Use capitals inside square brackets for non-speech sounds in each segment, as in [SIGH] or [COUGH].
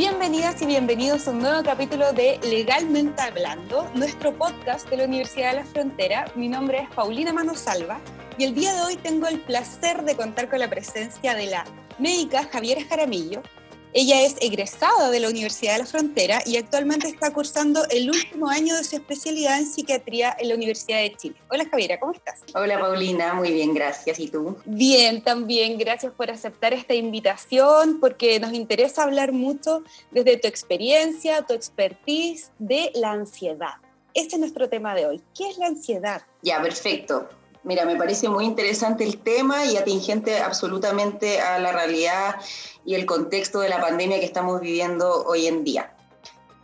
Bienvenidas y bienvenidos a un nuevo capítulo de Legalmente Hablando, nuestro podcast de la Universidad de la Frontera. Mi nombre es Paulina Manosalva y el día de hoy tengo el placer de contar con la presencia de la médica Javiera Jaramillo, ella es egresada de la Universidad de la Frontera y actualmente está cursando el último año de su especialidad en psiquiatría en la Universidad de Chile. Hola Javiera, ¿cómo estás? Hola Paulina, muy bien, gracias. ¿Y tú? Bien, también, gracias por aceptar esta invitación porque nos interesa hablar mucho desde tu experiencia, tu expertise de la ansiedad. Este es nuestro tema de hoy. ¿Qué es la ansiedad? Ya, perfecto. Mira, me parece muy interesante el tema y atingente absolutamente a la realidad y el contexto de la pandemia que estamos viviendo hoy en día.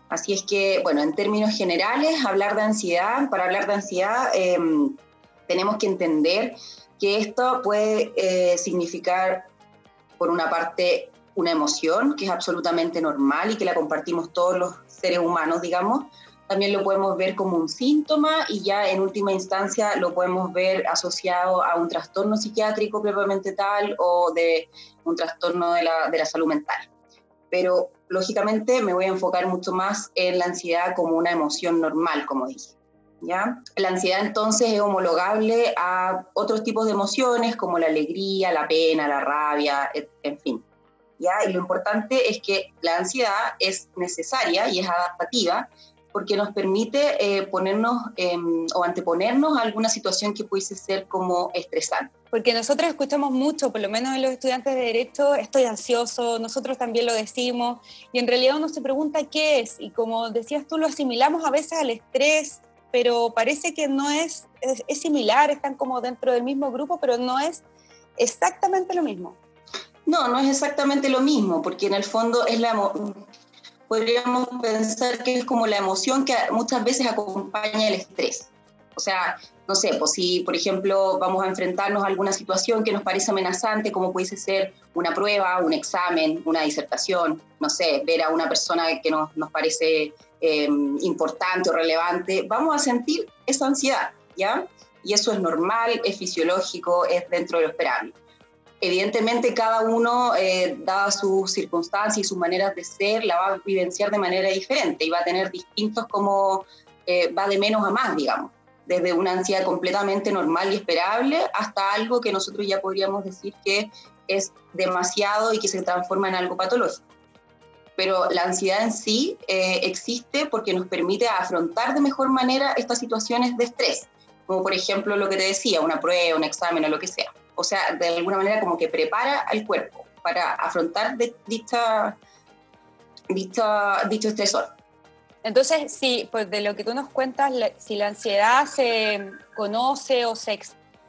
Así es que, bueno, en términos generales, hablar de ansiedad, para hablar de ansiedad em, tenemos que entender que esto puede eh, significar, por una parte, una emoción que es absolutamente normal y que la compartimos todos los seres humanos, digamos, también lo podemos ver como un síntoma y ya en última instancia lo podemos ver asociado a un trastorno psiquiátrico propiamente tal o de un trastorno de la, de la salud mental. Pero lógicamente me voy a enfocar mucho más en la ansiedad como una emoción normal, como dije. ¿Ya? La ansiedad entonces es homologable a otros tipos de emociones como la alegría, la pena, la rabia, en fin. ¿Ya? Y lo importante es que la ansiedad es necesaria y es adaptativa porque nos permite eh, ponernos o anteponernos a alguna situación que pudiese ser como estresante. Porque nosotros escuchamos mucho, por lo menos en los estudiantes de Derecho, estoy ansioso, nosotros también lo decimos, y en realidad uno se pregunta qué es, y como decías tú, lo asimilamos a veces al estrés, pero parece que no es, es, es similar, están como dentro del mismo grupo, pero no es exactamente lo mismo. No, no es exactamente lo mismo, porque en el fondo es la, podríamos pensar que es como la emoción que muchas veces acompaña el estrés. O sea, no sé, pues si, por ejemplo, vamos a enfrentarnos a alguna situación que nos parece amenazante, como pudiese ser una prueba, un examen, una disertación, no sé, ver a una persona que nos, nos parece eh, importante o relevante, vamos a sentir esa ansiedad, ¿ya? Y eso es normal, es fisiológico, es dentro de lo esperable. Evidentemente cada uno, eh, dadas sus circunstancias y sus maneras de ser, la va a vivenciar de manera diferente y va a tener distintos como eh, va de menos a más, digamos, desde una ansiedad completamente normal y esperable hasta algo que nosotros ya podríamos decir que es demasiado y que se transforma en algo patológico. Pero la ansiedad en sí eh, existe porque nos permite afrontar de mejor manera estas situaciones de estrés, como por ejemplo lo que te decía, una prueba, un examen o lo que sea o sea, de alguna manera como que prepara al cuerpo para afrontar dicha, dicho estresor. Entonces, sí, pues de lo que tú nos cuentas, si la ansiedad se conoce o se,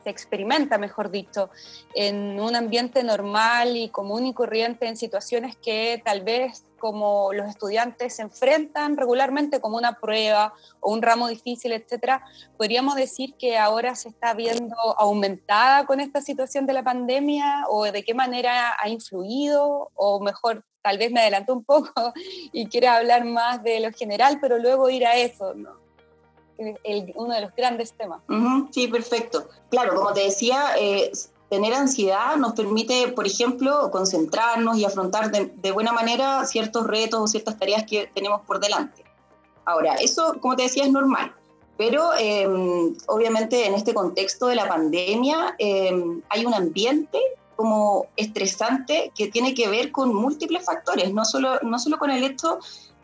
se experimenta, mejor dicho, en un ambiente normal y común y corriente, en situaciones que tal vez como los estudiantes se enfrentan regularmente como una prueba o un ramo difícil, etcétera, podríamos decir que ahora se está viendo aumentada con esta situación de la pandemia o de qué manera ha influido o mejor tal vez me adelanto un poco [LAUGHS] y quiera hablar más de lo general, pero luego ir a eso. Uno de los grandes temas. sí, perfecto. Claro, como te decía, eh, tener ansiedad nos permite, por ejemplo, concentrarnos y afrontar de, buena manera ciertos retos o ciertas tareas que tenemos por delante. Ahora, eso, como te decía, es normal, pero em, obviamente en este contexto de la pandemia em, hay un ambiente como estresante que tiene que ver con múltiples factores, no solo, no solo con el hecho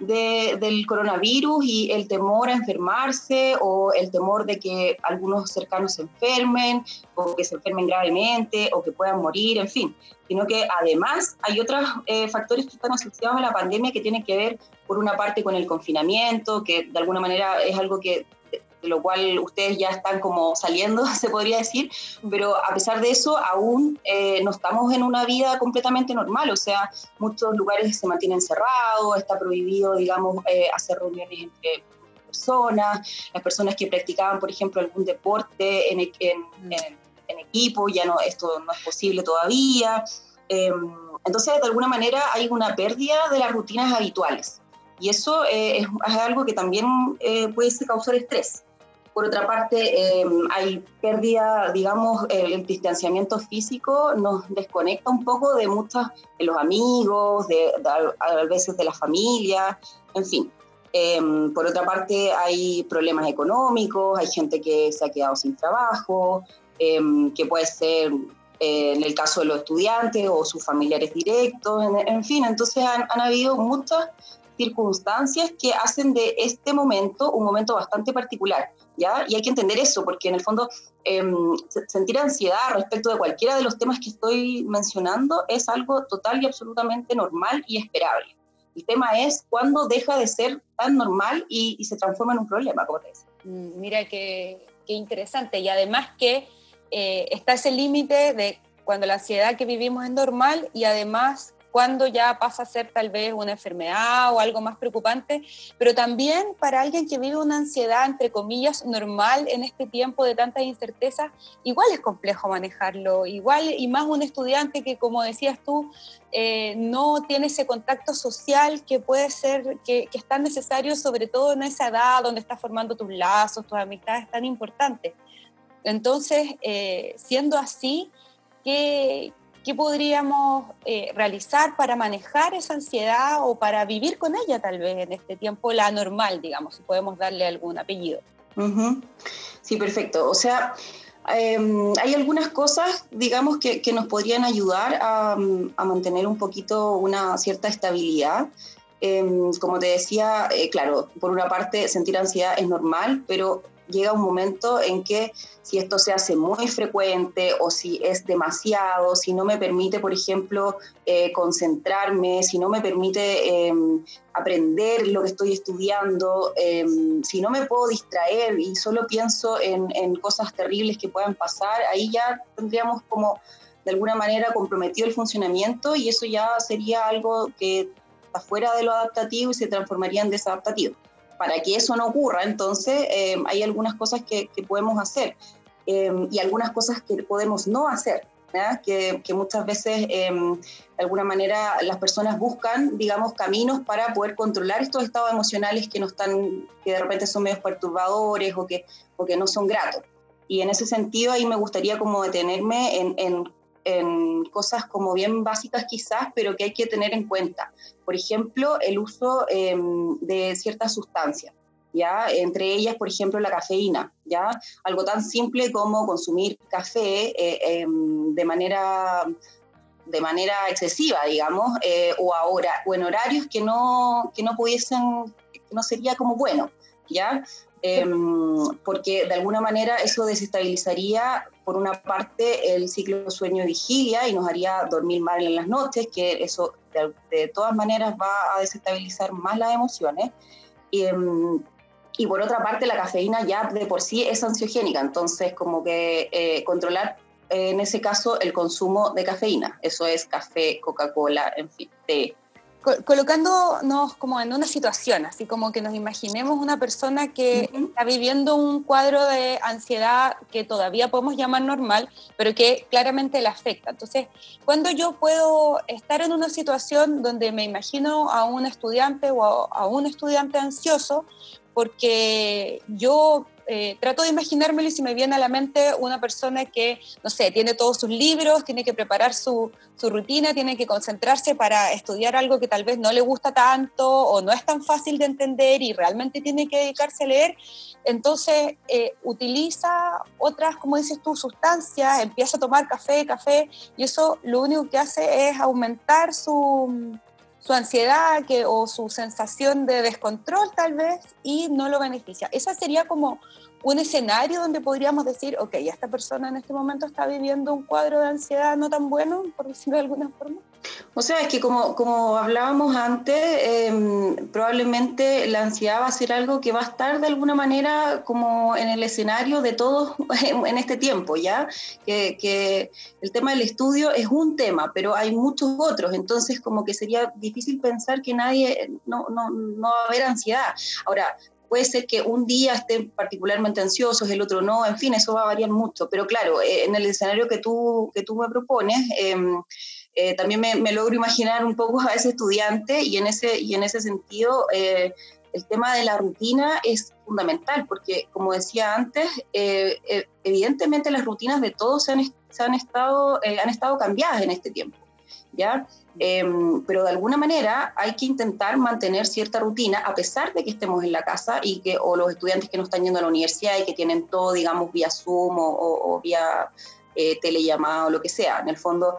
del coronavirus y el temor a enfermarse o el temor de que algunos cercanos se enfermen o que se enfermen gravemente o que puedan morir, en fin, sino que además hay otros eh, factores que están asociados a la pandemia que tienen que ver por una parte con el confinamiento, que de alguna manera es algo que de lo cual ustedes ya están como saliendo, [LAUGHS] se podría decir, pero a pesar de eso, aún eh, no estamos en una vida completamente normal, o sea, muchos lugares se mantienen cerrados, está prohibido, digamos, eh, hacer reuniones entre personas, las personas que practicaban, por ejemplo, algún deporte en, en, equipo, ya no, esto no es posible todavía. Em, entonces, de alguna manera, hay una pérdida de las rutinas habituales. Y eso eh, es, algo que también puede causar estrés. Por otra parte, em, hay pérdida, digamos, el distanciamiento físico nos desconecta un poco de muchos, de los amigos, de, a veces de la familia, en fin. Em, por otra parte, hay problemas económicos, hay gente que se ha quedado sin trabajo, em, que puede ser eh, en el caso de los estudiantes o sus familiares directos, en, fin, entonces han habido muchas circunstancias que hacen de este momento un momento bastante particular, ¿ya? Y hay que entender eso, porque en el fondo em, sentir ansiedad respecto de cualquiera de los temas que estoy mencionando es algo total y absolutamente normal y esperable. El tema es cuándo deja de ser tan normal y, se transforma en un problema, como te decía. Mm, mira qué, qué interesante. Y además que eh, está ese límite de cuando la ansiedad que vivimos es normal y además cuando ya pasa a ser tal vez una enfermedad o algo más preocupante, pero también para alguien que vive una ansiedad, entre comillas, normal en este tiempo de tantas incertezas, igual es complejo manejarlo, igual y más un estudiante que, como decías tú, eh, no tiene ese contacto social que puede ser, que, que es tan necesario, sobre todo en esa edad donde estás formando tus lazos, tus amistades tan importantes. Entonces, eh, siendo así, ¿qué, ¿qué podríamos eh, realizar para manejar esa ansiedad o para vivir con ella tal vez en este tiempo, la normal, digamos, si podemos darle algún apellido? Sí, perfecto. O sea, em, hay algunas cosas, digamos, que, nos podrían ayudar a, a, mantener un poquito una cierta estabilidad. Em, como te decía, eh, claro, por una parte sentir ansiedad es normal, pero llega un momento en que si esto se hace muy frecuente o si es demasiado, si no me permite, por ejemplo, eh, concentrarme, si no me permite em, aprender lo que estoy estudiando, em, si no me puedo distraer y solo pienso en, en cosas terribles que puedan pasar, ahí ya tendríamos como de alguna manera comprometido el funcionamiento y eso ya sería algo que está fuera de lo adaptativo y se transformaría en desadaptativo para que eso no ocurra, entonces eh, hay algunas cosas que, podemos hacer eh, y algunas cosas que podemos no hacer. Que, muchas veces em, de alguna manera las personas buscan, digamos, caminos para poder controlar estos estados emocionales que no están, que de repente son medios perturbadores o que, o que no son gratos. Y en ese sentido ahí me gustaría como detenerme en, en en cosas como bien básicas quizás, pero que hay que tener en cuenta. Por ejemplo, el uso em, de ciertas sustancias. ¿Ya? Entre ellas, por ejemplo, la cafeína, ¿ya? Algo tan simple como consumir café eh, em, de, manera, de manera excesiva, digamos, eh, o ahora, o en horarios que no, que no pudiesen, que no sería como bueno, ¿ya? Em, porque de alguna manera eso desestabilizaría, por una parte, el ciclo sueño-vigilia y nos haría dormir mal en las noches, que eso de, todas maneras va a desestabilizar más las emociones. Em, y por otra parte, la cafeína ya de por sí es ansiogénica, entonces como que eh, controlar en ese caso el consumo de cafeína, eso es café, Coca-Cola, en fin, té, colocándonos como en una situación, así como que nos imaginemos una persona que está viviendo un cuadro de ansiedad que todavía podemos llamar normal, pero que claramente le afecta. Entonces, cuando yo puedo estar en una situación donde me imagino a un estudiante o a un estudiante ansioso, porque yo eh, trato de imaginármelo y si me viene a la mente una persona que, no sé, tiene todos sus libros, tiene que preparar su, rutina, tiene que concentrarse para estudiar algo que tal vez no le gusta tanto o no es tan fácil de entender y realmente tiene que dedicarse a leer, entonces eh, utiliza otras, como dices tú, sustancias, empieza a tomar café, café, y eso lo único que hace es aumentar su su ansiedad que, o su sensación de descontrol tal vez y no lo beneficia. Esa sería como un escenario donde podríamos decir, ok, esta persona en este momento está viviendo un cuadro de ansiedad no tan bueno, por decirlo de alguna forma. O sea, es que como, como hablábamos antes, em, probablemente la ansiedad va a ser algo que va a estar de alguna manera como en el escenario de todos [LAUGHS] en, este tiempo, ¿ya? Que, que, el tema del estudio es un tema, pero hay muchos otros, entonces como que sería difícil pensar que nadie, no, no, no va a haber ansiedad. Ahora, puede ser que un día estén particularmente ansiosos, el otro no, en fin, eso va a variar mucho, pero claro, eh, en el escenario que tú, que tú me propones, eh, eh, también me, logro imaginar un poco a ese estudiante y en ese, y en ese sentido, eh, el tema de la rutina es fundamental, porque como decía antes, eh, eh, evidentemente las rutinas de todos se han, se han estado, eh, han estado cambiadas en este tiempo, ¿ya? Em, pero de alguna manera hay que intentar mantener cierta rutina a pesar de que estemos en la casa y que, o los estudiantes que no están yendo a la universidad y que tienen todo, digamos, vía Zoom o, o vía telellamada o lo que sea. En el fondo,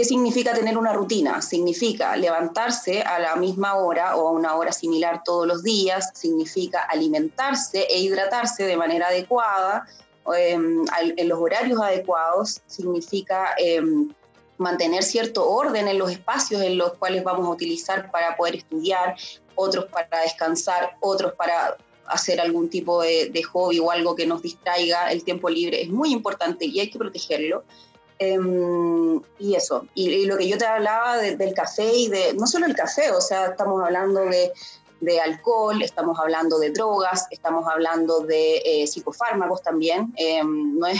¿Qué significa tener una rutina? Significa levantarse a la misma hora o a una hora similar todos los días, significa alimentarse e hidratarse de manera adecuada, em, en los horarios adecuados, significa em, mantener cierto orden en los espacios en los cuales vamos a utilizar para poder estudiar, otros para descansar, otros para hacer algún tipo de, de hobby o algo que nos distraiga, el tiempo libre es muy importante y hay que protegerlo. Em, y eso, y, lo que yo te hablaba del café y de, no solo el café, o sea, estamos hablando de, de alcohol, estamos hablando de drogas, estamos hablando de eh, psicofármacos también. Em, no es,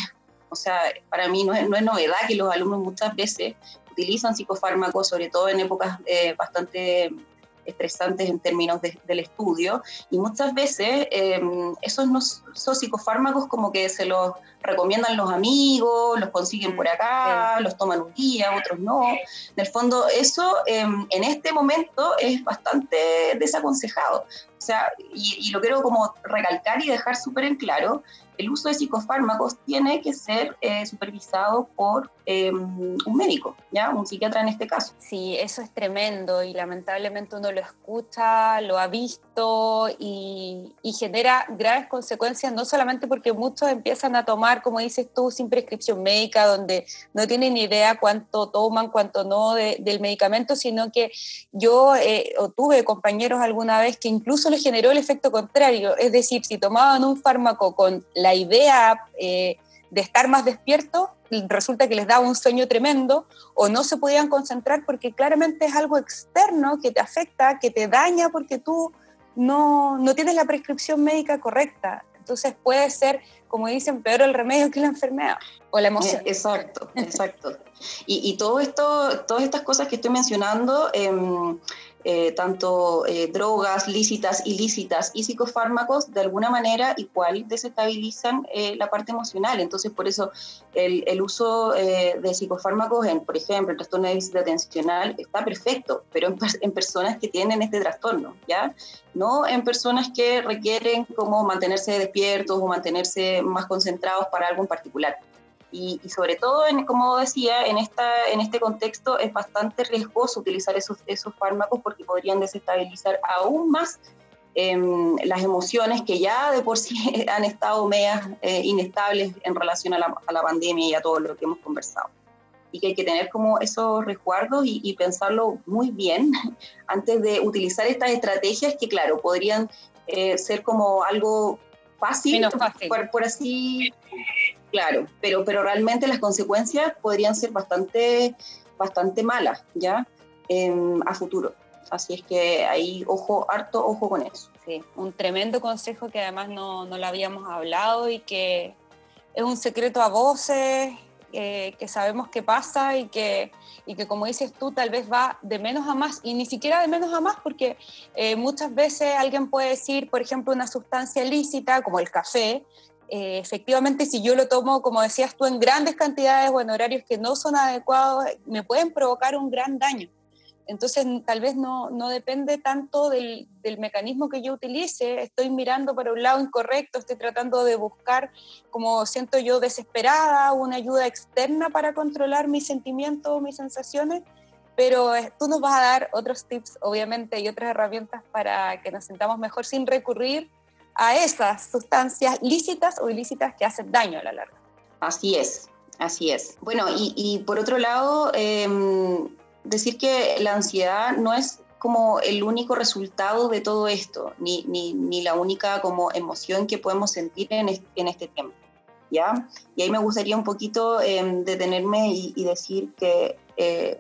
o sea, para mí no es, no es, novedad que los alumnos muchas veces utilizan psicofármacos, sobre todo en épocas eh, bastante estresantes en términos del estudio y muchas veces em, esos, no, esos psicofármacos como que se los recomiendan los amigos, los consiguen por acá, los toman un día, otros no. En el fondo eso em, en este momento es bastante desaconsejado. O sea, y, y lo quiero como recalcar y dejar súper en claro, el uso de psicofármacos tiene que ser eh, supervisado por em, un médico, ¿ya? Un psiquiatra en este caso. Sí, eso es tremendo y lamentablemente uno lo escucha, lo ha visto y, genera graves consecuencias, no solamente porque muchos empiezan a tomar, como dices tú, sin prescripción médica, donde no tienen ni idea cuánto toman, cuánto no del medicamento, sino que yo eh, o tuve compañeros alguna vez que incluso les generó el efecto contrario, es decir, si tomaban un fármaco con la idea eh, de estar más despierto, resulta que les daba un sueño tremendo o no se podían concentrar porque claramente es algo externo que te afecta, que te daña porque tú no, no tienes la prescripción médica correcta. Entonces puede ser, como dicen, peor el remedio que la enfermedad o la emoción. Exacto, exacto. y, y todas estas cosas que estoy mencionando, eh, eh, tanto eh, drogas lícitas, ilícitas y psicofármacos, de alguna manera igual desestabilizan eh, la parte emocional. Entonces, por eso el, el uso de psicofármacos, en, por ejemplo, el trastorno de atencional, está perfecto, pero en, en, personas que tienen este trastorno, ¿ya? No en personas que requieren como mantenerse despiertos o mantenerse más concentrados para algo en particular. Y, sobre todo, en, como decía, en, esta, en este contexto es bastante riesgoso utilizar esos, esos fármacos porque podrían desestabilizar aún más em, las emociones que ya de por sí [LAUGHS] han estado medias eh, inestables en relación a la, a la, pandemia y a todo lo que hemos conversado. Y que hay que tener como esos resguardos y, pensarlo muy bien [LAUGHS] antes de utilizar estas estrategias que, claro, podrían eh, ser como algo fácil, fácil. Por, por, así Claro, pero, pero realmente las consecuencias podrían ser bastante, bastante malas, ¿ya? a futuro. Así es que ahí, ojo, harto ojo con eso. Sí, un tremendo consejo que además no, no lo habíamos hablado y que es un secreto a voces, eh, que sabemos qué pasa y que, y que, como dices tú, tal vez va de menos a más, y ni siquiera de menos a más, porque eh, muchas veces alguien puede decir, por ejemplo, una sustancia lícita como el café, eh, efectivamente si yo lo tomo, como decías tú, en grandes cantidades o en horarios que no son adecuados, me pueden provocar un gran daño. Entonces, tal vez no, no depende tanto del, del, mecanismo que yo utilice, estoy mirando para un lado incorrecto, estoy tratando de buscar, como siento yo, desesperada, una ayuda externa para controlar mis sentimientos, mis sensaciones, pero eh, tú nos vas a dar otros tips, obviamente, y otras herramientas para que nos sentamos mejor sin recurrir a esas sustancias lícitas o ilícitas que hacen daño a la larga. Así es, así es. Bueno, y, por otro lado, em, decir que la ansiedad no es como el único resultado de todo esto, ni, ni, la única como emoción que podemos sentir en, en este tiempo. ¿ya? Y ahí me gustaría un poquito em, detenerme y, decir que eh,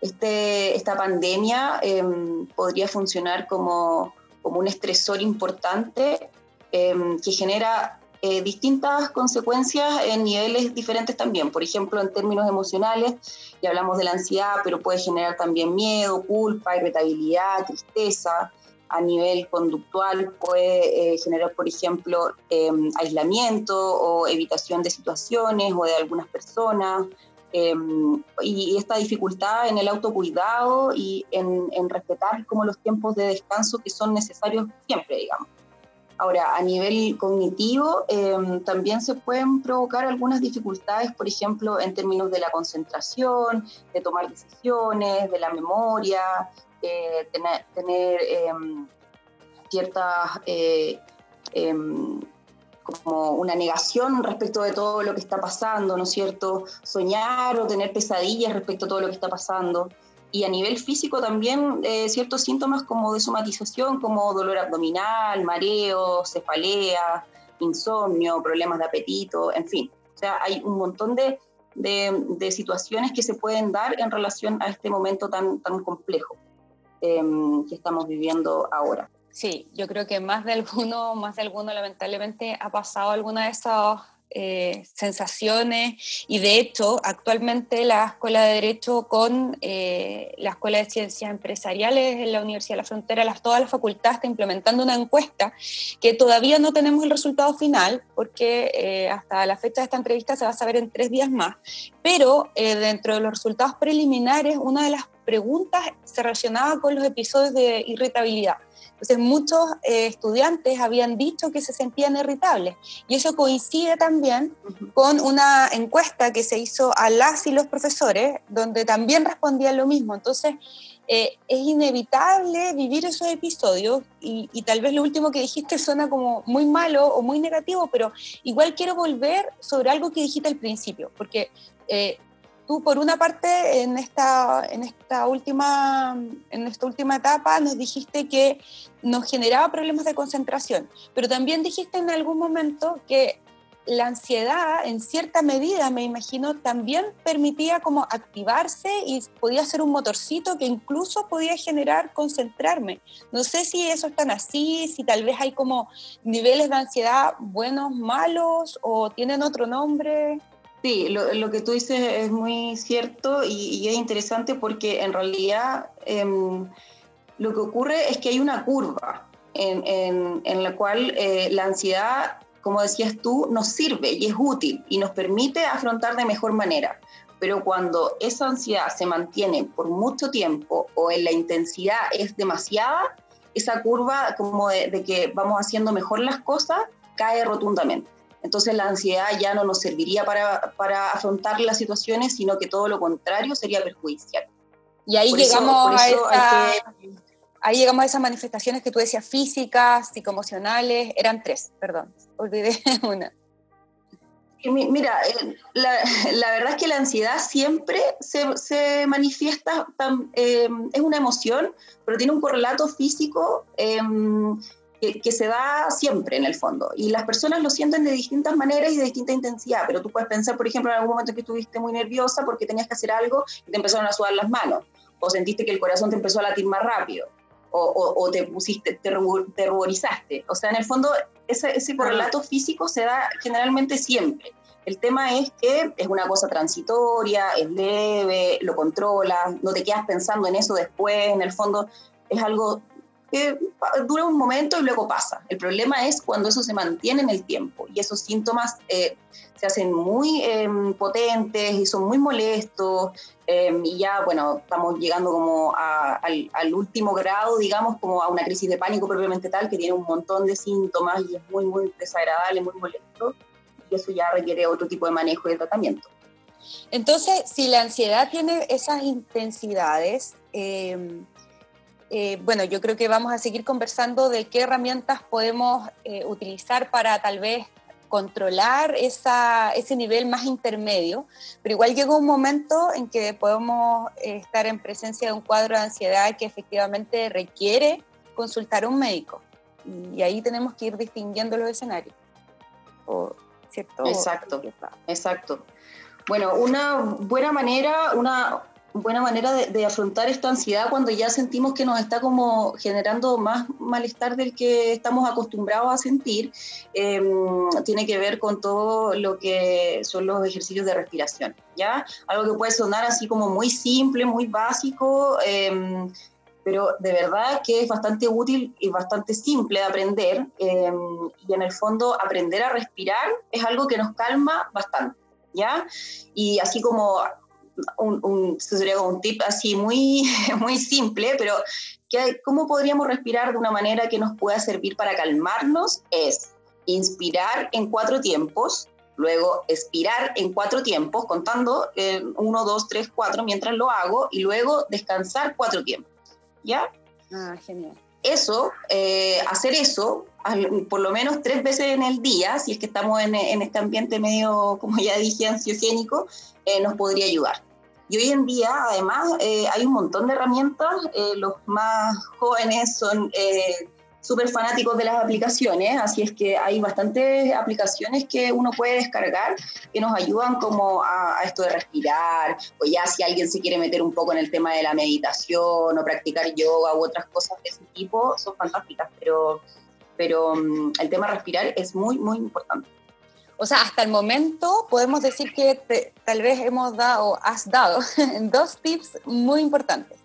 este, esta pandemia em, podría funcionar como como un estresor importante em, que genera eh, distintas consecuencias en niveles diferentes también. Por ejemplo, en términos emocionales, ya hablamos de la ansiedad, pero puede generar también miedo, culpa, irritabilidad, tristeza. a nivel conductual puede eh, generar, por ejemplo, em, aislamiento o evitación de situaciones o de algunas personas, em, y, esta dificultad en el autocuidado y en, en, respetar como los tiempos de descanso que son necesarios siempre, digamos. Ahora, a nivel cognitivo, em, también se pueden provocar algunas dificultades, por ejemplo, en términos de la concentración, de tomar decisiones, de la memoria, tener, tener em, ciertas eh, em, como una negación respecto de todo lo que está pasando, ¿no es cierto? Soñar o tener pesadillas respecto a todo lo que está pasando y a nivel físico también eh, ciertos síntomas como de somatización, como dolor abdominal, mareo, cefalea, insomnio, problemas de apetito, en fin. O sea, hay un montón de, de, situaciones que se pueden dar en relación a este momento tan, tan complejo em, que estamos viviendo ahora. Sí, yo creo que más de alguno, más de alguno lamentablemente ha pasado alguna de esas eh, sensaciones. Y de hecho actualmente la Escuela de Derecho con eh, la Escuela de Ciencias Empresariales en la Universidad de la Frontera, las, toda la facultad está implementando una encuesta que todavía no tenemos el resultado final porque eh, hasta la fecha de esta entrevista se va a saber en tres días más, pero dentro de los resultados preliminares una de las preguntas se relacionaba con los episodios de irritabilidad. Entonces muchos eh, estudiantes habían dicho que se sentían irritables y eso coincide también con una encuesta que se hizo a las y los profesores donde también respondían lo mismo. Entonces eh, es inevitable vivir esos episodios y, tal vez lo último que dijiste suena como muy malo o muy negativo, pero igual quiero volver sobre algo que dijiste al principio, porque eh, tú por una parte en esta, en esta, última, en esta última etapa nos dijiste que nos generaba problemas de concentración, pero también dijiste en algún momento que la ansiedad en cierta medida, me imagino, también permitía como activarse y podía ser un motorcito que incluso podía generar concentrarme. No sé si eso es tan así, si tal vez hay como niveles de ansiedad buenos, malos o tienen otro nombre. Sí, lo, que tú dices es muy cierto y, es interesante porque en realidad em, lo que ocurre es que hay una curva en, la cual eh, la ansiedad, como decías tú, nos sirve y es útil y nos permite afrontar de mejor manera. Pero cuando esa ansiedad se mantiene por mucho tiempo o en la intensidad es demasiada, esa curva como de que vamos haciendo mejor las cosas cae rotundamente. Entonces la ansiedad ya no nos serviría para, para afrontar las situaciones, sino que todo lo contrario sería perjudicial. Y ahí llegamos a esa, ahí llegamos a esas manifestaciones que tú decías físicas, psicoemocionales, eran tres, perdón, olvidé [LAUGHS] una. Mira, eh, la, la, verdad es que la ansiedad siempre se, se manifiesta, eh, es una emoción, pero tiene un correlato físico eh, que, se da siempre en el fondo. Y las personas lo sienten de distintas maneras y de distinta intensidad, pero tú puedes pensar, por ejemplo, en algún momento que estuviste muy nerviosa porque tenías que hacer algo y te empezaron a sudar las manos, o sentiste que el corazón te empezó a latir más rápido, o, o, te pusiste, te, ruborizaste. O sea, en el fondo, ese, ese correlato físico se da generalmente siempre. El tema es que es una cosa transitoria, es leve, lo controlas, no te quedas pensando en eso después, en el fondo es algo dura un momento y luego pasa. El problema es cuando eso se mantiene en el tiempo y esos síntomas eh, se hacen muy em, potentes y son muy molestos em, y ya, bueno, estamos llegando como al, al, último grado, digamos, como a una crisis de pánico propiamente tal, que tiene un montón de síntomas y es muy, muy desagradable, muy molesto y eso ya requiere otro tipo de manejo y de tratamiento. Entonces, si la ansiedad tiene esas intensidades, eh, eh, bueno, yo creo que vamos a seguir conversando de qué herramientas podemos eh, utilizar para tal vez controlar ese nivel más intermedio, pero igual llega un momento en que podemos eh, estar en presencia de un cuadro de ansiedad que efectivamente requiere consultar a un médico. Y ahí tenemos que ir distinguiendo los escenarios. ¿Cierto? Exacto, exacto. Bueno, una buena manera, una, buena manera de, afrontar esta ansiedad cuando ya sentimos que nos está como generando más malestar del que estamos acostumbrados a sentir, em, tiene que ver con todo lo que son los ejercicios de respiración, ¿ya? Algo que puede sonar así como muy simple, muy básico, em, pero de verdad que es bastante útil y bastante simple de aprender. Em, y en el fondo, aprender a respirar es algo que nos calma bastante, ¿ya? Y así como un, un, sería un tip así muy, [LAUGHS] muy simple, pero que, ¿cómo podríamos respirar de una manera que nos pueda servir para calmarnos? Es inspirar en cuatro tiempos, luego expirar en cuatro tiempos, contando eh, uno, dos, tres, cuatro mientras lo hago, y luego descansar cuatro tiempos. ¿Ya? Ah, genial. Eso, eh, hacer eso, por lo menos tres veces en el día, si es que estamos en, este ambiente medio, como ya dije, ansiogénico, eh, nos podría ayudar. Y hoy en día, además, hay un montón de herramientas. los más jóvenes son súper fanáticos de las aplicaciones, así es que hay bastantes aplicaciones que uno puede descargar que nos ayudan como a, esto de respirar, o ya si alguien se quiere meter un poco en el tema de la meditación o practicar yoga u otras cosas de ese tipo, son fantásticas, pero, pero mm, el tema respirar es muy, muy importante. O sea, hasta el momento podemos decir que tal vez hemos dado, has dado [LAUGHS] dos tips muy importantes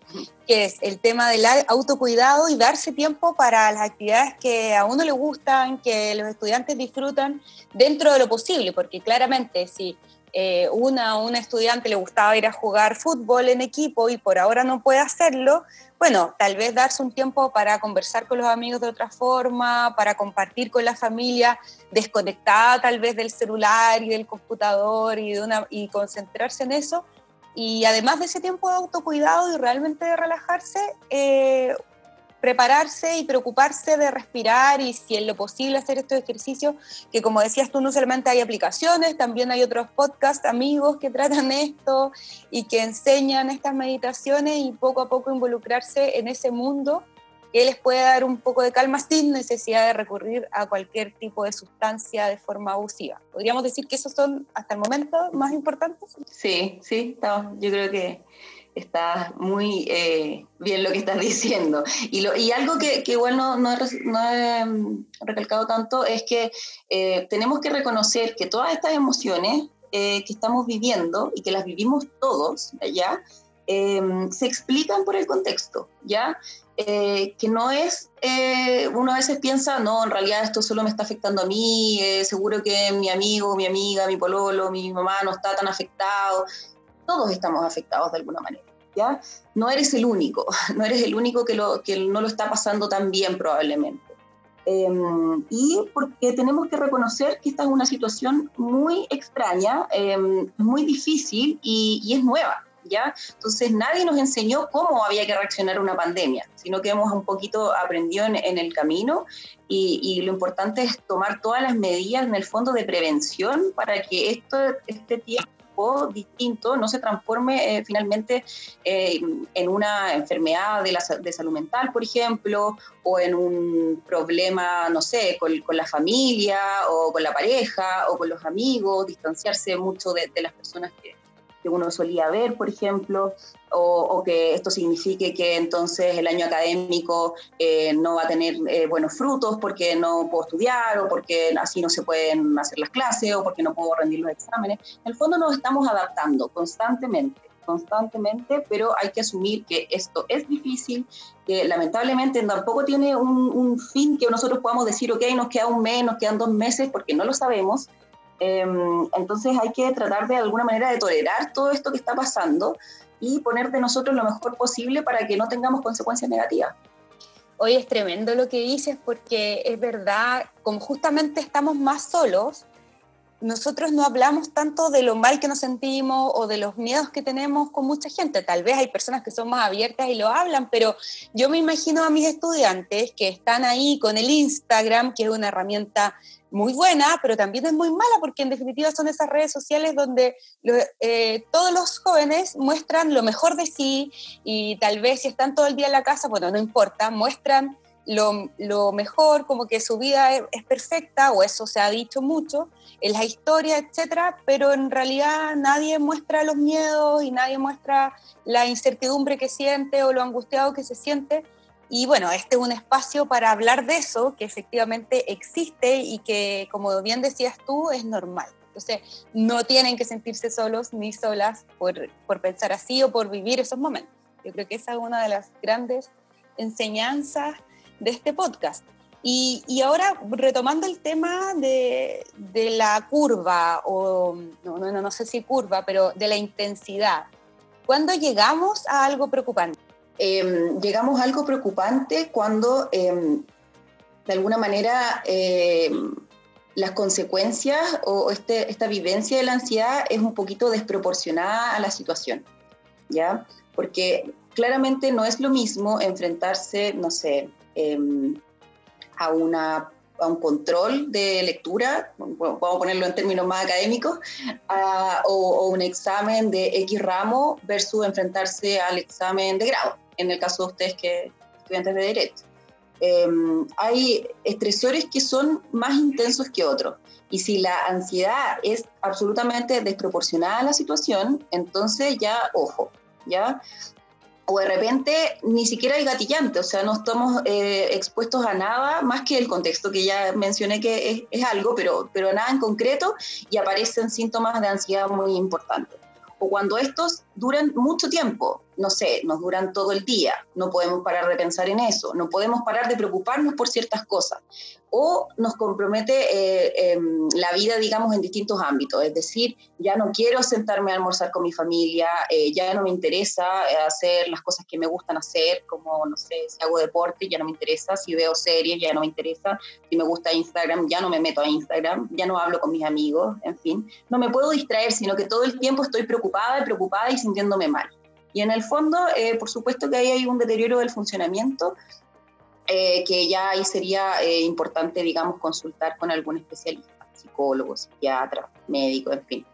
que es el tema del autocuidado y darse tiempo para las actividades que a uno le gustan, que los estudiantes disfrutan dentro de lo posible, porque claramente si eh, una un estudiante le gustaba ir a jugar fútbol en equipo y por ahora no puede hacerlo, bueno, tal vez darse un tiempo para conversar con los amigos de otra forma, para compartir con la familia desconectada tal vez del celular y del computador y, de una, y concentrarse en eso, y además de ese tiempo de autocuidado y realmente de relajarse, eh, prepararse y preocuparse de respirar y si es lo posible hacer estos ejercicios, que como decías tú, no solamente hay aplicaciones, también hay otros podcasts, amigos que tratan esto y que enseñan estas meditaciones y poco a poco involucrarse en ese mundo que les puede dar un poco de calma sin necesidad de recurrir a cualquier tipo de sustancia de forma abusiva. ¿Podríamos decir que esos son hasta el momento más importantes? Sí, sí, yo creo que está muy eh, bien lo que estás [LAUGHS] diciendo. Y, lo, y algo que, que igual no, no, he, mm, recalcado tanto es que eh, tenemos que reconocer que todas estas emociones eh, que estamos viviendo y que las vivimos todos, ¿ya? se explican por el contexto, ¿ya? Que no es, uno a veces piensa, no, en realidad esto solo me está afectando a mí, seguro que mi amigo, mi amiga, mi pololo, mi mamá no está tan afectado, todos estamos afectados de alguna manera, ¿ya? No eres el único, [LAUGHS] no eres el único que, no lo está pasando tan bien probablemente. Em, y porque tenemos que reconocer que esta es una situación muy extraña, em, muy difícil y, es nueva. Entonces nadie nos enseñó cómo había que reaccionar a una pandemia, sino que hemos un poquito aprendido en, el camino y, lo importante es tomar todas las medidas en el fondo de prevención para que este tiempo distinto no se transforme eh, finalmente eh, en una enfermedad de, la, salud mental, por ejemplo, o en un problema, no sé, con, la familia o con la pareja o con los amigos, distanciarse mucho de las personas que, uno solía ver, por ejemplo, o, que esto signifique que entonces el año académico eh, no va a tener eh, buenos frutos porque no puedo estudiar o porque así no se pueden hacer las clases o porque no puedo rendir los exámenes. En el fondo nos estamos adaptando constantemente constantemente, pero hay que asumir que esto es difícil, que lamentablemente tampoco tiene un, un fin que nosotros podamos decir, ok, nos queda un mes, nos quedan dos meses, porque no lo sabemos, Em, entonces hay que tratar de alguna manera de tolerar todo esto que está pasando y poner de nosotros lo mejor posible para que no tengamos consecuencias negativas. Hoy es tremendo lo que dices porque es verdad, como justamente estamos más solos, nosotros no hablamos tanto de lo mal que nos sentimos o de los miedos que tenemos con mucha gente. Tal vez hay personas que son más abiertas y lo hablan, pero yo me imagino a mis estudiantes que están ahí con el Instagram, que es una herramienta muy buena, pero también es muy mala porque en definitiva son esas redes sociales donde eh, todos los jóvenes muestran lo mejor de sí y tal vez si están todo el día en la casa, bueno, no importa, muestran lo, mejor, como que su vida es, perfecta, o eso se ha dicho mucho, en la historia, etcétera, pero en realidad nadie muestra los miedos y nadie muestra la incertidumbre que siente o lo angustiado que se siente. Y bueno, este es un espacio para hablar de eso, que efectivamente existe y que, como bien decías tú, es normal. Entonces, no tienen que sentirse solos ni solas por, por pensar así o por vivir esos momentos. Yo creo que es una de las grandes enseñanzas de este podcast. Y, ahora, retomando el tema de, la curva, o no, no, no, sé si curva, pero de la intensidad, ¿cuándo llegamos a algo preocupante? Em, llegamos a algo preocupante cuando, em, de alguna manera, em, las consecuencias o este, esta vivencia de la ansiedad es un poquito desproporcionada a la situación, ¿ya? Porque claramente no es lo mismo enfrentarse, no sé, a, una, a un control de lectura, vamos a ponerlo en términos más académicos, o, un examen de X ramo versus enfrentarse al examen de grado, en el caso de ustedes que estudiantes de Derecho. Em, hay estresores que son más intensos que otros. Y si la ansiedad es absolutamente desproporcionada a la situación, entonces ya, ojo, ¿ya? o de repente ni siquiera hay gatillante, o sea, no estamos eh, expuestos a nada más que el contexto que ya mencioné que es, es, algo, pero, pero nada en concreto y aparecen síntomas de ansiedad muy importantes. O cuando estos duran mucho tiempo, no sé, nos duran todo el día, no podemos parar de pensar en eso, no podemos parar de preocuparnos por ciertas cosas, o nos compromete eh, em, la vida, digamos, en distintos ámbitos, es decir, ya no quiero sentarme a almorzar con mi familia, eh, ya no me interesa eh, hacer las cosas que me gustan hacer, como, no sé, si hago deporte, ya no me interesa, si veo series, ya no me interesa, si me gusta Instagram, ya no me meto a Instagram, ya no hablo con mis amigos, en fin, no me puedo distraer, sino que todo el tiempo estoy preocupada, preocupada y sintiéndome mal. Y en el fondo, eh, por supuesto que ahí hay un deterioro del funcionamiento, eh, que ya ahí sería eh, importante, digamos, consultar con algún especialista, psicólogo, psiquiatra, médico, en fin,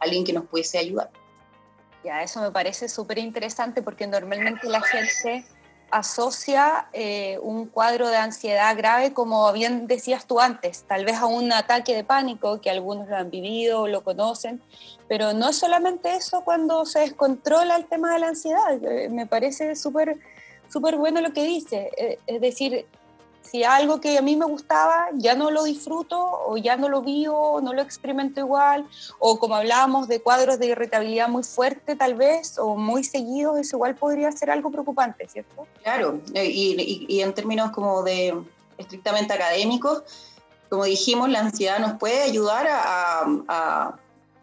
alguien que nos pudiese ayudar. Ya, eso me parece súper interesante porque normalmente la gente asocia eh, un cuadro de ansiedad grave, como bien decías tú antes, tal vez a un ataque de pánico, que algunos lo han vivido o lo conocen, pero no es solamente eso cuando se descontrola el tema de la ansiedad. Eh, me parece súper súper bueno lo que dice, eh, es decir, si algo que a mí me gustaba ya no lo disfruto o ya no lo vivo, no lo experimento igual, o como hablábamos de cuadros de irritabilidad muy fuerte tal vez, o muy seguidos, eso igual podría ser algo preocupante, ¿cierto? Claro, y, y, en términos como de estrictamente académicos, como dijimos, la ansiedad nos puede ayudar a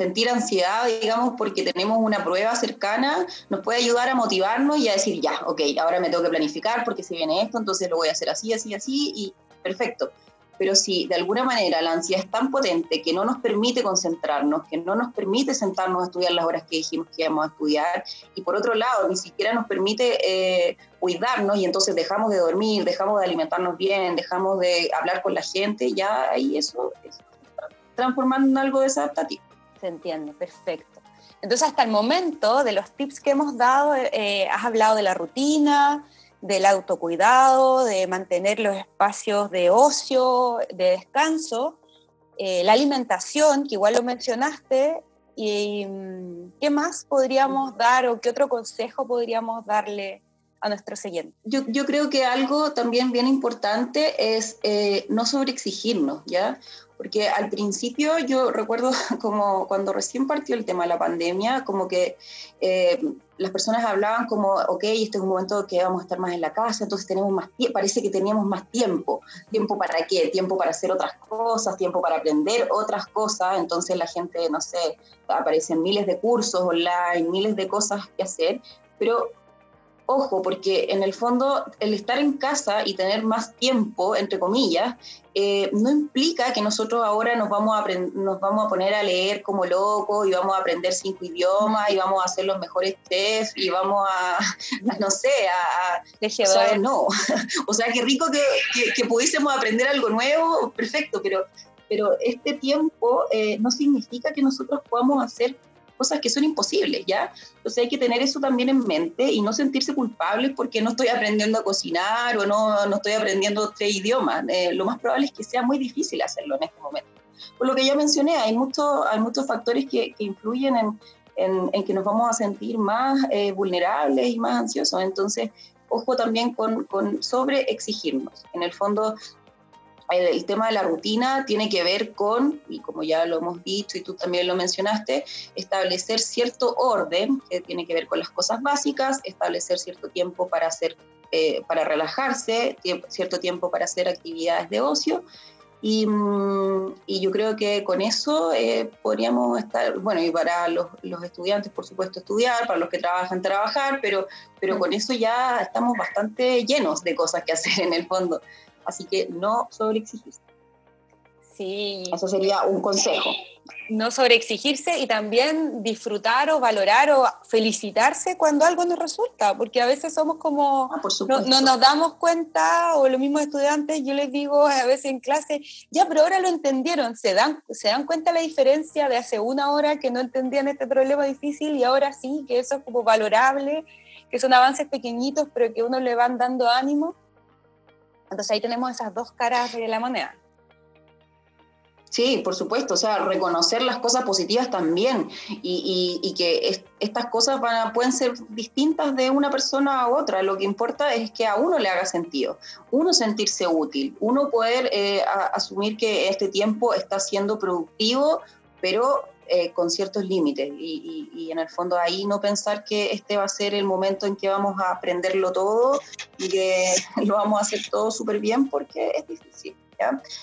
sentir ansiedad, digamos, porque tenemos una prueba cercana, nos puede ayudar a motivarnos y a decir, ya, ok, ahora me tengo que planificar porque si viene esto, entonces lo voy a hacer así, así, así, y perfecto. Pero si de alguna manera la ansiedad es tan potente que no nos permite concentrarnos, que no nos permite sentarnos a estudiar las horas que dijimos que íbamos a estudiar, y por otro lado, ni siquiera nos permite eh, cuidarnos y entonces dejamos de dormir, dejamos de alimentarnos bien, dejamos de hablar con la gente, ya ahí eso, eso transformando en algo desadaptativo. Se entiende, perfecto. Entonces, hasta el momento de los tips que hemos dado, eh, has hablado de la rutina, del autocuidado, de mantener los espacios de ocio, de descanso, eh, la alimentación, que igual lo mencionaste, y mm, qué más podríamos dar o qué otro consejo podríamos darle a nuestro siguiente. Yo, yo creo que algo también bien importante es eh, no sobreexigirnos, ¿ya? Porque al principio yo recuerdo [LAUGHS] como cuando recién partió el tema de la pandemia, como que eh, las personas hablaban como, ok, este es un momento que vamos a estar más en la casa, entonces tenemos más tiempo, parece que teníamos más tiempo. ¿Tiempo para qué? Tiempo para hacer otras cosas, tiempo para aprender otras cosas. Entonces la gente, no sé, aparecen miles de cursos online, miles de cosas que hacer, pero ojo, porque en el fondo el estar en casa y tener más tiempo, entre comillas, eh, no implica que nosotros ahora nos vamos, a nos vamos a poner a leer como locos y vamos a aprender cinco idiomas y vamos a ser los mejores chefs y vamos a, [LAUGHS] no sé, a... o sea, no. [LAUGHS] o sea, qué rico que, que, pudiésemos aprender algo nuevo, perfecto, pero, pero este tiempo eh, no significa que nosotros podamos hacer cosas que son imposibles, ¿ya? Entonces hay que tener eso también en mente y no sentirse culpables porque no estoy aprendiendo a cocinar o no, no estoy aprendiendo tres idiomas. Eh, lo más probable es que sea muy difícil hacerlo en este momento. Por lo que ya mencioné, hay, mucho, hay muchos factores que, que influyen en, en, en, que nos vamos a sentir más eh, vulnerables y más ansiosos. Entonces, ojo también con, con sobre exigirnos. En el fondo, el tema de la rutina tiene que ver con, y como ya lo hemos dicho y tú también lo mencionaste, establecer cierto orden que tiene que ver con las cosas básicas, establecer cierto tiempo para hacer eh, para relajarse, cierto tiempo para hacer actividades de ocio. Y, mm, y yo creo que con eso eh, podríamos estar, bueno, y para los, los, estudiantes, por supuesto, estudiar, para los que trabajan, trabajar, pero, pero con eso ya estamos bastante llenos de cosas que hacer en el fondo. Así que no sobreexigirse. Sí. Eso sería un consejo. No sobreexigirse y también disfrutar o valorar o felicitarse cuando algo nos resulta, porque a veces somos como, ah, no, no, nos damos cuenta, o los mismos estudiantes, yo les digo a veces en clase, ya, pero ahora lo entendieron, se dan, se dan cuenta la diferencia de hace una hora que no entendían este problema difícil y ahora sí, que eso es como valorable, que son avances pequeñitos, pero que uno le van dando ánimo. Entonces ahí tenemos esas dos caras de la moneda. Sí, por supuesto, o sea, reconocer las cosas positivas también y, que estas cosas van pueden ser distintas de una persona a otra. Lo que importa es que a uno le haga sentido, uno sentirse útil, uno poder eh, asumir que este tiempo está siendo productivo, pero eh, con ciertos límites y, y, en el fondo ahí no pensar que este va a ser el momento en que vamos a aprenderlo todo y que [LAUGHS] lo vamos a hacer todo súper bien porque es difícil.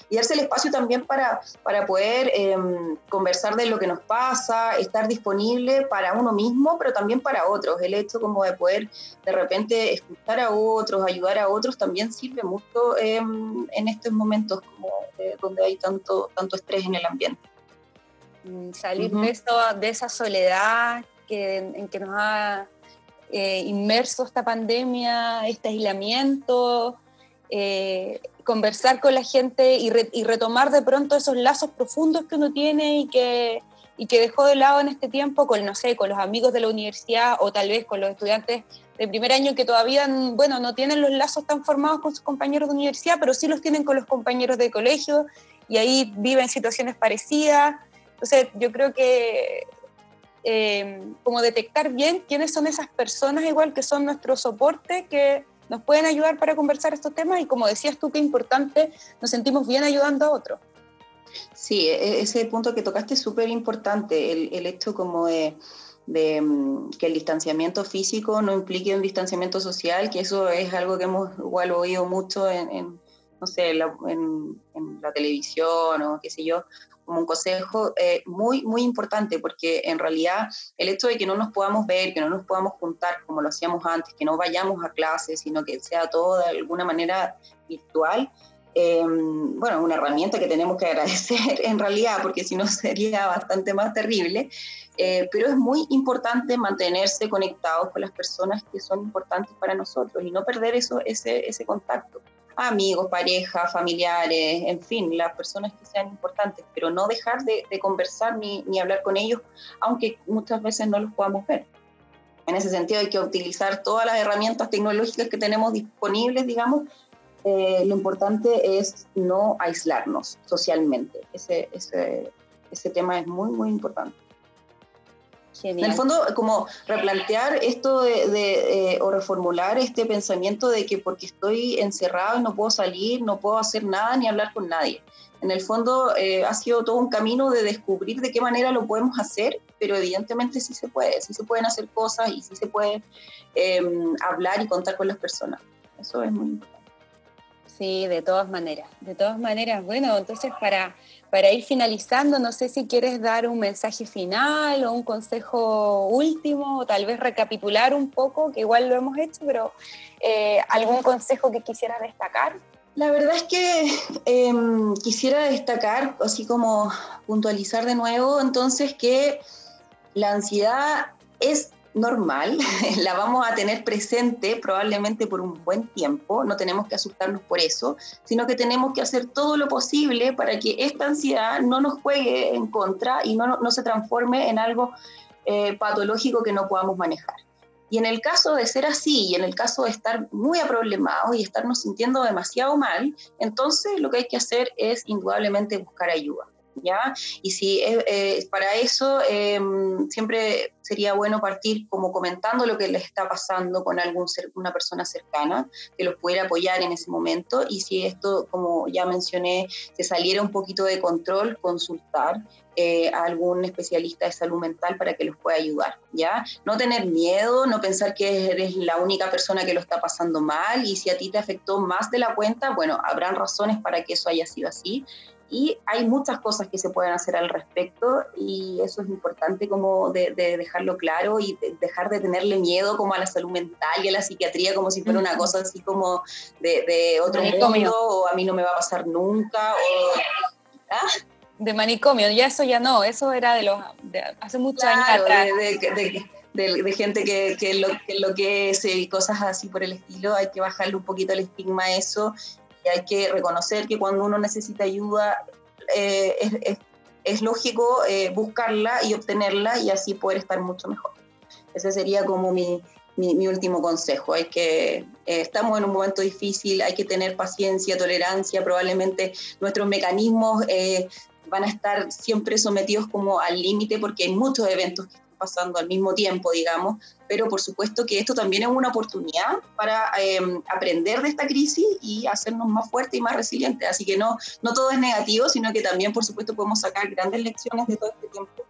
Y darse el espacio también para, para poder em, conversar de lo que nos pasa, estar disponible para uno mismo, pero también para otros. El hecho como de poder de repente escuchar a otros, ayudar a otros, también sirve mucho em, en estos momentos como, eh, donde hay tanto, tanto estrés en el ambiente. Mm, salir de, eso, de esa soledad que, en que nos ha eh, inmerso esta pandemia, este aislamiento, eh, conversar con la gente y, retomar de pronto esos lazos profundos que uno tiene y que, y que dejó de lado en este tiempo con, no sé, con los amigos de la universidad o tal vez con los estudiantes de primer año que todavía, bueno, no tienen los lazos tan formados con sus compañeros de universidad, pero sí los tienen con los compañeros de colegio y ahí viven situaciones parecidas. Entonces, yo creo que eh, como detectar bien quiénes son esas personas, igual que son nuestro soporte, que nos pueden ayudar para conversar estos temas y como decías tú, qué importante, nos sentimos bien ayudando a otros. Sí, e-, ese punto que tocaste es súper importante, el, hecho como de, mm, que el distanciamiento físico no implique un distanciamiento social, que eso es algo que hemos igual oído mucho en, no sé, en, en, la televisión o qué sé yo, como un consejo eh, muy, muy importante, porque en realidad el hecho de que no nos podamos ver, que no nos podamos juntar como lo hacíamos antes, que no vayamos a clases, sino que sea todo de alguna manera virtual, eh, bueno, una herramienta que tenemos que [LAUGHS] agradecer en realidad, porque si no sería bastante más terrible, eh, pero es muy importante mantenerse conectados con las personas que son importantes para nosotros y no perder eso, ese, ese contacto amigos, parejas, familiares, en fin, las personas que sean importantes, pero no dejar de, conversar ni, ni, hablar con ellos, aunque muchas veces no los podamos ver. En ese sentido hay que utilizar todas las herramientas tecnológicas que tenemos disponibles, digamos. Eh, lo importante es no aislarnos socialmente. Ese, ese, ese tema es muy, muy importante. En el fondo, como replantear esto de, eh, o reformular este pensamiento de que porque estoy encerrado y no puedo salir, no puedo hacer nada ni hablar con nadie. En el fondo eh, ha sido todo un camino de descubrir de qué manera lo podemos hacer, pero evidentemente sí se puede, sí se pueden hacer cosas y sí se puede em, hablar y contar con las personas. Eso es muy importante. Sí, de todas maneras, de todas maneras. Bueno, entonces para para ir finalizando, no sé si quieres dar un mensaje final o un consejo último, o tal vez recapitular un poco, que igual lo hemos hecho, pero eh, algún consejo que quisieras destacar. La verdad es que em, quisiera destacar, así como puntualizar de nuevo, entonces que la ansiedad es normal, [LAUGHS] la vamos a tener presente probablemente por un buen tiempo, no tenemos que asustarnos por eso, sino que tenemos que hacer todo lo posible para que esta ansiedad no nos juegue en contra y no, no se transforme en algo eh, patológico que no podamos manejar. Y en el caso de ser así, y en el caso de estar muy aproblemados y estarnos sintiendo demasiado mal, entonces lo que hay que hacer es indudablemente buscar ayuda Y si es, eh, para eso em, siempre sería bueno partir como comentando lo que les está pasando con algún una persona cercana que los pudiera apoyar en ese momento. Y si esto, como ya mencioné, se saliera un poquito de control, consultar eh, a algún especialista de salud mental para que los pueda ayudar, ¿ya? No tener miedo, no pensar que eres la única persona que lo está pasando mal. Y si a ti te afectó más de la cuenta, bueno, habrán razones para que eso haya sido así, y hay muchas cosas que se pueden hacer al respecto y eso es importante como de, dejarlo claro y dejar de tenerle miedo como a la salud mental y a la psiquiatría como si fuera una cosa así como de, otro mundo o a mí no me va a pasar nunca o... ¿ah? De manicomio, ya eso ya no, eso era de los hace muchos años atrás. De, gente que, que, lo, que lo que es y cosas así por el estilo, hay que bajarle un poquito el estigma a eso hay que reconocer que cuando uno necesita ayuda eh, es, lógico eh, buscarla y obtenerla y así poder estar mucho mejor. Ese sería como mi, mi, último consejo. Hay que, eh, estamos en un momento difícil, hay que tener paciencia, tolerancia, probablemente nuestros mecanismos van a estar siempre sometidos como al límite porque hay muchos eventos que pasando al mismo tiempo, digamos, pero por supuesto que esto también es una oportunidad para em, aprender de esta crisis y hacernos más fuertes y más resilientes. Así que no, no todo es negativo, sino que también, por supuesto, podemos sacar grandes lecciones de todo este tiempo.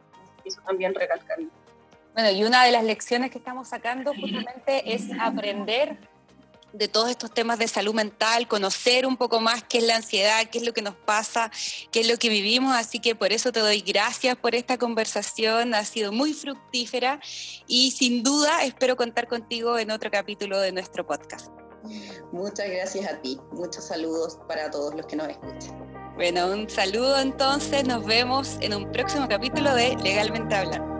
Eso también recalcarlo. Bueno, y una de las lecciones que estamos sacando justamente es aprender de todos estos temas de salud mental, conocer un poco más qué es la ansiedad, qué es lo que nos pasa, qué es lo que vivimos. Así que por eso te doy gracias por esta conversación, ha sido muy fructífera y sin duda espero contar contigo en otro capítulo de nuestro podcast. Muchas gracias a ti, muchos saludos para todos los que nos escuchan. Bueno, un saludo entonces, nos vemos en un próximo capítulo de Legalmente Hablando.